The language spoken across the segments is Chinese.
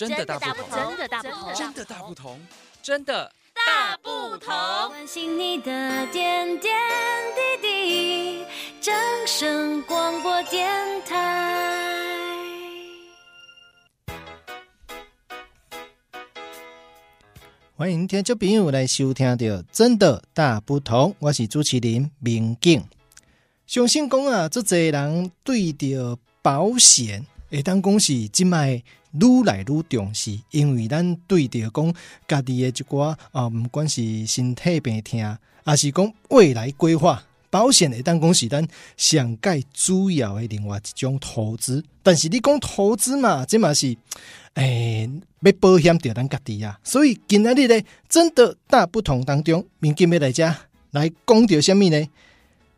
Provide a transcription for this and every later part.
真的大不同，真的大不同，真的大不同，真的大不同。关心你的点点滴滴，掌声广播电台。欢迎听众朋友来收听到《真的大不同》，我是主持人明景。相信讲啊，这侪人对着保险，会当讲是即卖愈来愈重视，因为咱对着讲家己的一寡啊，毋管是身体病痛，还是讲未来规划，保险会当讲是咱上盖主要的另外一种投资。但是你讲投资嘛，这嘛是。哎，要保险着咱家己啊，所以今仔日咧，真的大不同当中，民警要来遮来讲着什么呢？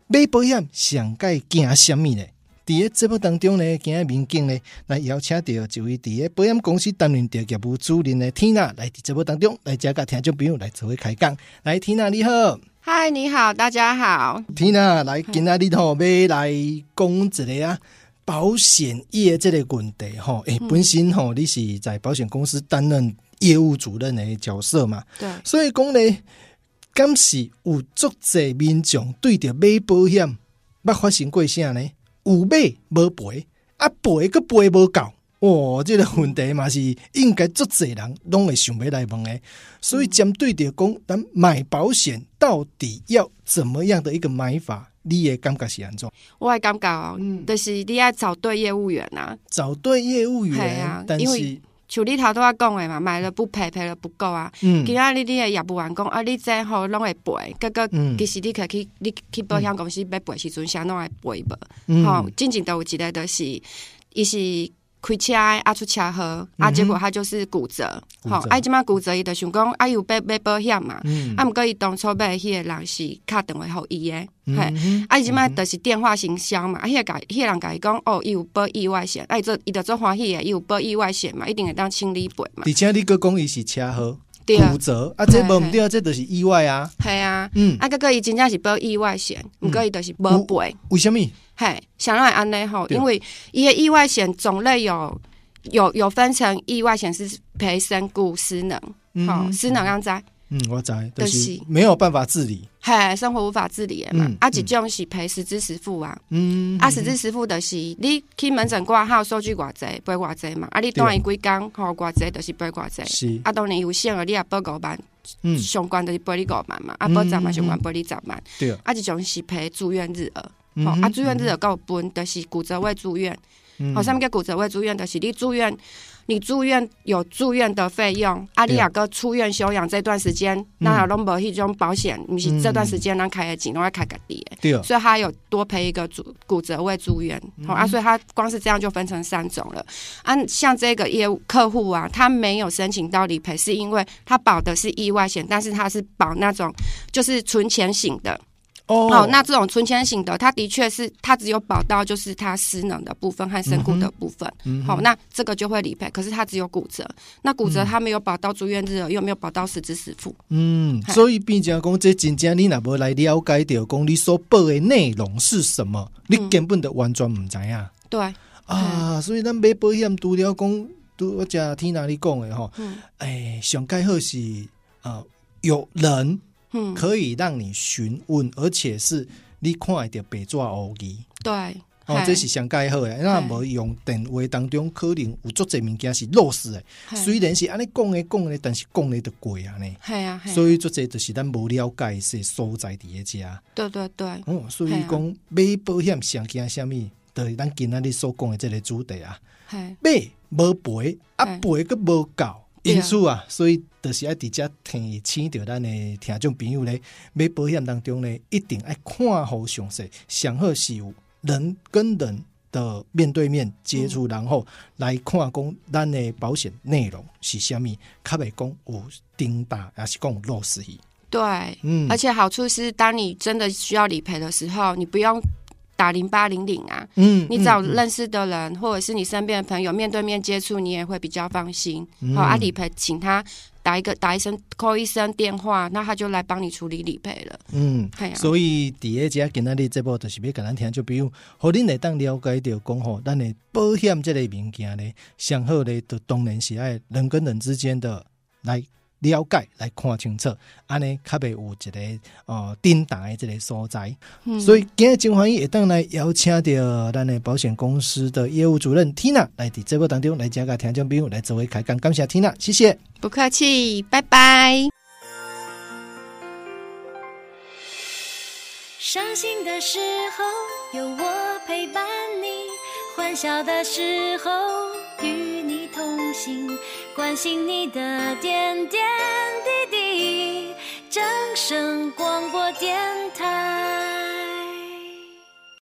买保险上界惊什么呢？伫个节目当中呢，今日民警呢来邀请到一位伫个保险公司担任着业务主任的 Tina 来伫节目当中来遮甲听众朋友来做位开讲。来，Tina 你好，嗨，你好，大家好，Tina 来今仔日吼要来讲一个啊。保险业这个问题，吼，诶，本身吼，你是在保险公司担任业务主任的角色嘛？对，所以讲呢，敢是有足侪民众对着买保险，捌发生过啥呢？有买无赔，啊赔个赔无够，哇，这个问题嘛是应该足侪人拢会想要来问诶。所以针对着讲，咱买保险到底要怎么样的一个买法？你的感觉是安怎？我的感觉哦，嗯，就是你要找对业务员啊，找对业务员啊，但是像你头拄仔讲的嘛，买了不赔，赔了不够啊。嗯，今仔日你的业务员讲啊，你这吼拢会赔，结果其实你可去你去保险公司要赔时阵，啥拢会赔无。好，真正都有一个就是，伊是。开车啊，出车祸啊，结果他就是骨折。吼，啊，即马骨折，伊就想讲啊，有买买保险嘛。啊，毋过伊当初买迄个人是敲电话互伊诶，嘿，啊，伊即马就是电话行销嘛。啊，迄个甲迄个人甲伊讲，哦，伊有保意外险，啊，伊做伊就做欢喜诶，伊有保意外险嘛，一定会当清理赔嘛。而且你哥讲伊是车祸骨折，啊，这无毋对啊，这都是意外啊。系啊，嗯，啊，哥哥伊真正是保意外险，毋过伊就是无赔。为什么？嘿，想让安内吼，因为伊个意外险种类有有有分成意外险是赔身故失能，好失能安在？嗯，我知，就是。没有办法自理，嘿，生活无法自理的嘛。啊，一种是赔实支实付啊，嗯，啊，实支实付就是你去门诊挂号收据偌济，赔偌济嘛。啊，你当伊几工吼偌济，就是赔偌济。是，啊，当然有限额，你也赔五万，嗯，相关的是赔你五万嘛。啊，保十万相关赔你十万。对，啊，一种是赔住院日额。吼、嗯、啊，住院日有够分，就是骨折未住院。好、嗯，上面个骨折未住院的，是你住院，你住院有住院的费用。阿里亚哥出院休养这段时间，那有拢无迄种保险，你是这段时间咱开的钱拢要开个底。对，所以他有多赔一个骨骨折未住院。好、嗯、啊，所以他光是这样就分成三种了。啊，像这个业务客户啊，他没有申请到理赔，是因为他保的是意外险，但是他是保那种就是存钱型的。哦、oh，那这种存钱型的，它的确是它只有保到就是它失能的部分和身故的部分。好、嗯哦，那这个就会理赔。可是它只有骨折，那骨折它没有保到住院日额，又没有保到实支实付。嗯，所以变成讲这真正你若无来了解到讲你所保的内容是什么，你根本就完全唔知呀。对啊，所以咱买保险除了讲，拄我听听哪里讲的吼，哎，上盖好是啊，有人。嗯，可以让你询问，而且是你看得到白纸黑字。对，哦，这是上盖好的。那无用电话当中可能有足侪物件是落实的。虽然是安尼讲的讲的，但是讲的就过啊呢。系啊，所以足侪就是咱无了解是所在伫个遮。对对对。哦，所以讲买保险上惊虾米，就是咱今仔日所讲的这个主题啊。系买无赔，啊赔个无够。因此啊，所以就是爱直接提醒着咱的听众朋友咧，买保险当中咧，一定爱看好详细，上好是有人跟人的面对面接触，然后来看讲咱的保险内容是虾米，较袂讲有顶打，还是讲有落实。对，嗯，而且好处是，当你真的需要理赔的时候，你不用。打零八零零啊，嗯，你找认识的人，嗯，或者是你身边的朋友，面对面接触，你也会比较放心。好，嗯，啊，理赔，请他打一个打一声 call 一声电话，那他就来帮你处理理赔了。嗯，啊、所以第二家今仔日这部就是要跟咱听，就比如，好恁会当了解到讲吼，咱的保险这个物件呢，上好的就当然是爱人跟人之间的来。了解来看清楚，安尼较袂有一个呃顶大的这个所在。嗯、所以今日真欢喜会当来邀请到咱的保险公司的业务主任 Tina 来伫节目当中来加个听众朋友来作为开讲，感谢 Tina，谢谢，不客气，拜拜。伤心的时候有我陪伴你，欢笑的时候与你同行。关心你的点点滴滴，掌声广播电台。